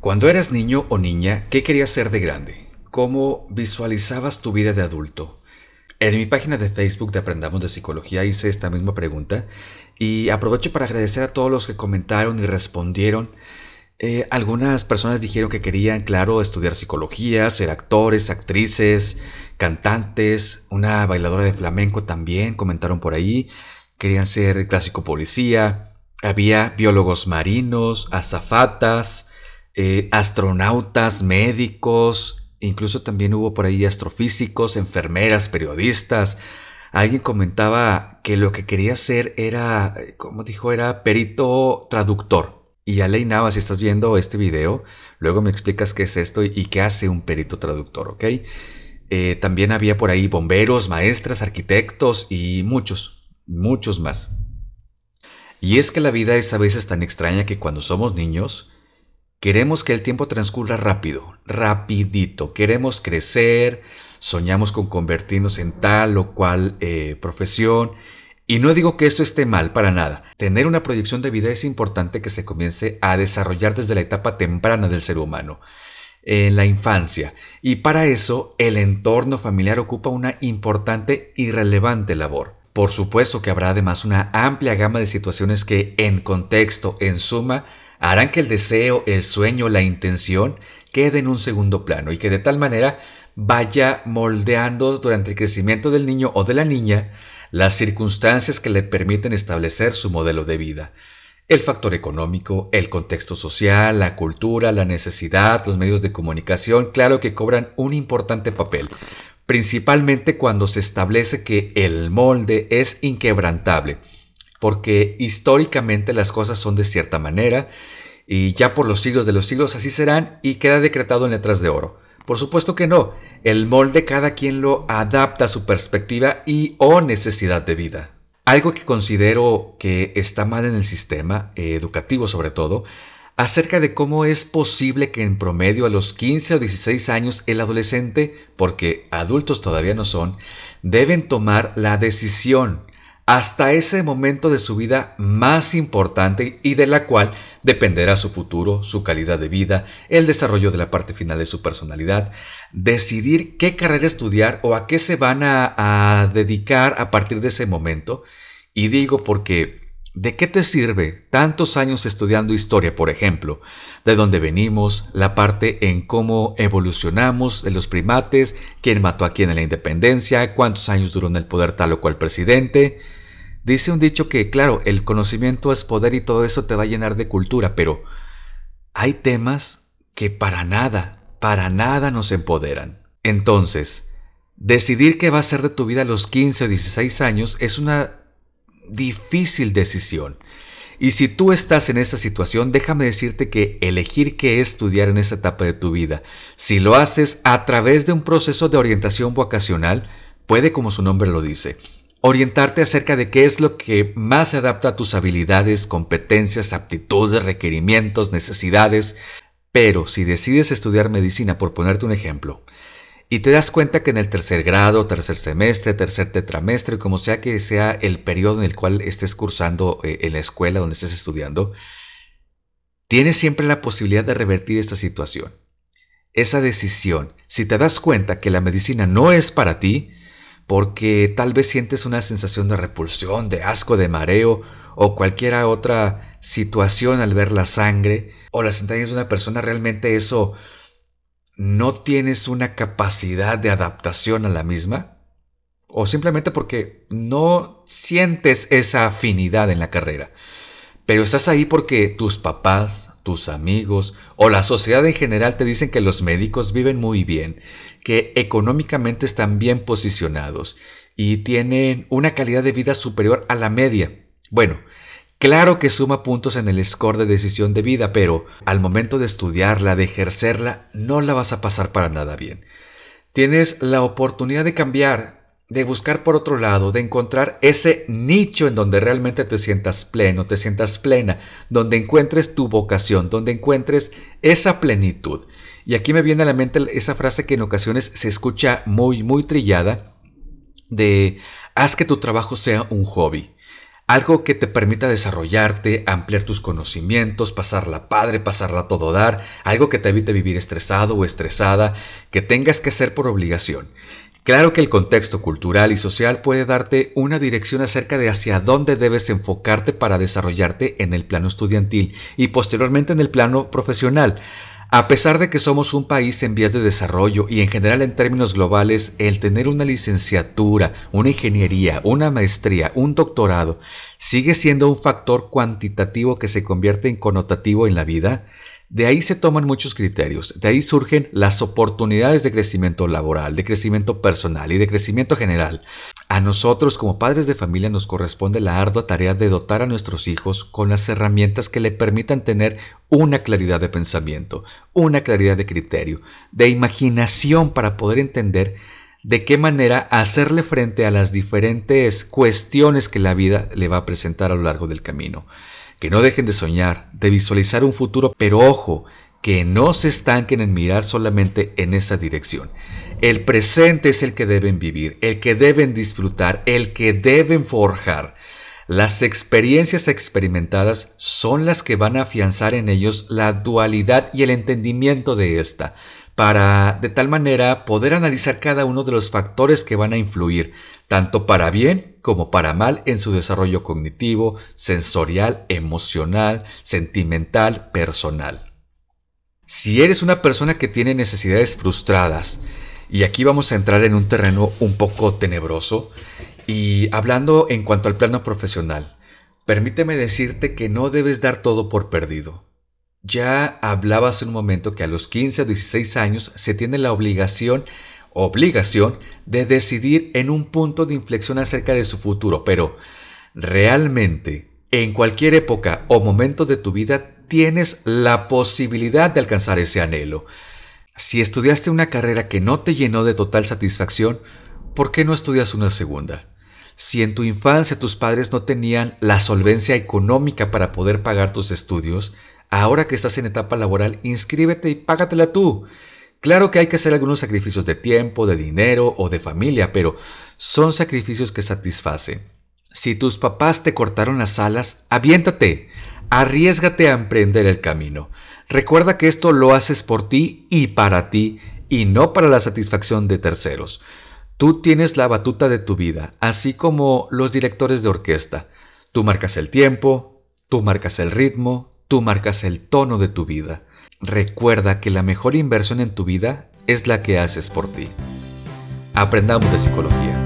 Cuando eras niño o niña, ¿qué querías ser de grande? ¿Cómo visualizabas tu vida de adulto? En mi página de Facebook de Aprendamos de Psicología hice esta misma pregunta y aprovecho para agradecer a todos los que comentaron y respondieron. Eh, algunas personas dijeron que querían, claro, estudiar psicología, ser actores, actrices, cantantes, una bailadora de flamenco también, comentaron por ahí, querían ser clásico policía, había biólogos marinos, azafatas, eh, astronautas, médicos, incluso también hubo por ahí astrofísicos, enfermeras, periodistas. Alguien comentaba que lo que quería ser era, como dijo, era perito traductor. Y Alei Nava, si estás viendo este video, luego me explicas qué es esto y qué hace un perito traductor, ¿ok? Eh, también había por ahí bomberos, maestras, arquitectos y muchos, muchos más. Y es que la vida es a veces tan extraña que cuando somos niños, queremos que el tiempo transcurra rápido, rapidito. Queremos crecer, soñamos con convertirnos en tal o cual eh, profesión. Y no digo que eso esté mal para nada. Tener una proyección de vida es importante que se comience a desarrollar desde la etapa temprana del ser humano en la infancia y para eso el entorno familiar ocupa una importante y relevante labor. Por supuesto que habrá además una amplia gama de situaciones que en contexto, en suma, harán que el deseo, el sueño, la intención quede en un segundo plano y que de tal manera vaya moldeando durante el crecimiento del niño o de la niña las circunstancias que le permiten establecer su modelo de vida. El factor económico, el contexto social, la cultura, la necesidad, los medios de comunicación, claro que cobran un importante papel, principalmente cuando se establece que el molde es inquebrantable, porque históricamente las cosas son de cierta manera y ya por los siglos de los siglos así serán y queda decretado en letras de oro. Por supuesto que no, el molde cada quien lo adapta a su perspectiva y o necesidad de vida. Algo que considero que está mal en el sistema, eh, educativo sobre todo, acerca de cómo es posible que en promedio a los 15 o 16 años el adolescente, porque adultos todavía no son, deben tomar la decisión hasta ese momento de su vida más importante y de la cual dependerá su futuro, su calidad de vida, el desarrollo de la parte final de su personalidad, decidir qué carrera estudiar o a qué se van a, dedicar a partir de ese momento. Y digo porque, ¿de qué te sirve tantos años estudiando historia, por ejemplo? De dónde venimos, la parte en cómo evolucionamos de los primates, quién mató a quién en la independencia, cuántos años duró en el poder tal o cual presidente, Dice un dicho que, claro, el conocimiento es poder y todo eso te va a llenar de cultura, pero hay temas que para nada, para nada nos empoderan. Entonces, decidir qué va a ser de tu vida a los 15 o 16 años es una difícil decisión. Y si tú estás en esta situación, déjame decirte que elegir qué estudiar en esta etapa de tu vida, si lo haces a través de un proceso de orientación vocacional, puede, como su nombre lo dice, orientarte acerca de qué es lo que más se adapta a tus habilidades, competencias, aptitudes, requerimientos, necesidades. Pero si decides estudiar medicina, por ponerte un ejemplo, y te das cuenta que en el tercer grado, tercer semestre, tercer tetramestre, como sea que sea el periodo en el cual estés cursando eh, en la escuela donde estés estudiando, tienes siempre la posibilidad de revertir esta situación. Esa decisión, si te das cuenta que la medicina no es para ti, porque tal vez sientes una sensación de repulsión, de asco, de mareo o cualquier otra situación al ver la sangre o las entrañas de una persona, realmente eso no tienes una capacidad de adaptación a la misma o simplemente porque no sientes esa afinidad en la carrera. Pero estás ahí porque tus papás, tus amigos o la sociedad en general te dicen que los médicos viven muy bien, que económicamente están bien posicionados y tienen una calidad de vida superior a la media. Bueno, claro que suma puntos en el score de decisión de vida, pero al momento de estudiarla, de ejercerla, no la vas a pasar para nada bien. Tienes la oportunidad de cambiar, de buscar por otro lado, de encontrar ese nicho en donde realmente te sientas pleno, te sientas plena, donde encuentres tu vocación, donde encuentres esa plenitud. Y aquí me viene a la mente esa frase que en ocasiones se escucha muy, muy trillada, de haz que tu trabajo sea un hobby. algo que te permita desarrollarte, ampliar tus conocimientos, pasarla padre, pasarla todo dar, algo que te evite vivir estresado o estresada, que tengas que hacer por obligación. Claro que el contexto cultural y social puede darte una dirección acerca de hacia dónde debes enfocarte para desarrollarte en el plano estudiantil y posteriormente en el plano profesional. A pesar de que somos un país en vías de desarrollo y en general en términos globales, el tener una licenciatura, una ingeniería, una maestría, un doctorado, sigue siendo un factor cuantitativo que se convierte en connotativo en la vida, de ahí se toman muchos criterios, de ahí surgen las oportunidades de crecimiento laboral, de crecimiento personal y de crecimiento general. A nosotros como padres de familia nos corresponde la ardua tarea de dotar a nuestros hijos con las herramientas que le permitan tener una claridad de pensamiento, una claridad de criterio, de imaginación para poder entender de qué manera hacerle frente a las diferentes cuestiones que la vida le va a presentar a lo largo del camino que no dejen de soñar, de visualizar un futuro, pero ojo, que no se estanquen en mirar solamente en esa dirección. El presente es el que deben vivir, el que deben disfrutar, el que deben forjar. Las experiencias experimentadas son las que van a afianzar en ellos la dualidad y el entendimiento de esta, para de tal manera poder analizar cada uno de los factores que van a influir, tanto para bien como para mal en su desarrollo cognitivo, sensorial, emocional, sentimental, personal. Si eres una persona que tiene necesidades frustradas, y aquí vamos a entrar en un terreno un poco tenebroso, y hablando en cuanto al plano profesional, permíteme decirte que no debes dar todo por perdido. Ya hablaba hace un momento que a los 15 o 16 años se tiene la obligación, obligación de decidir en un punto de inflexión acerca de su futuro, pero realmente en cualquier época o momento de tu vida tienes la posibilidad de alcanzar ese anhelo. Si estudiaste una carrera que no te llenó de total satisfacción, ¿por qué no estudias una segunda? Si en tu infancia tus padres no tenían la solvencia económica para poder pagar tus estudios, Ahora que estás en etapa laboral, inscríbete y págatela tú. Claro que hay que hacer algunos sacrificios de tiempo, de dinero o de familia, pero son sacrificios que satisfacen. Si tus papás te cortaron las alas, aviéntate, arriesgate a emprender el camino. Recuerda que esto lo haces por ti y para ti, y no para la satisfacción de terceros. Tú tienes la batuta de tu vida, así como los directores de orquesta. Tú marcas el tiempo, tú marcas el ritmo, Tú marcas el tono de tu vida. Recuerda que la mejor inversión en tu vida es la que haces por ti. Aprendamos de psicología.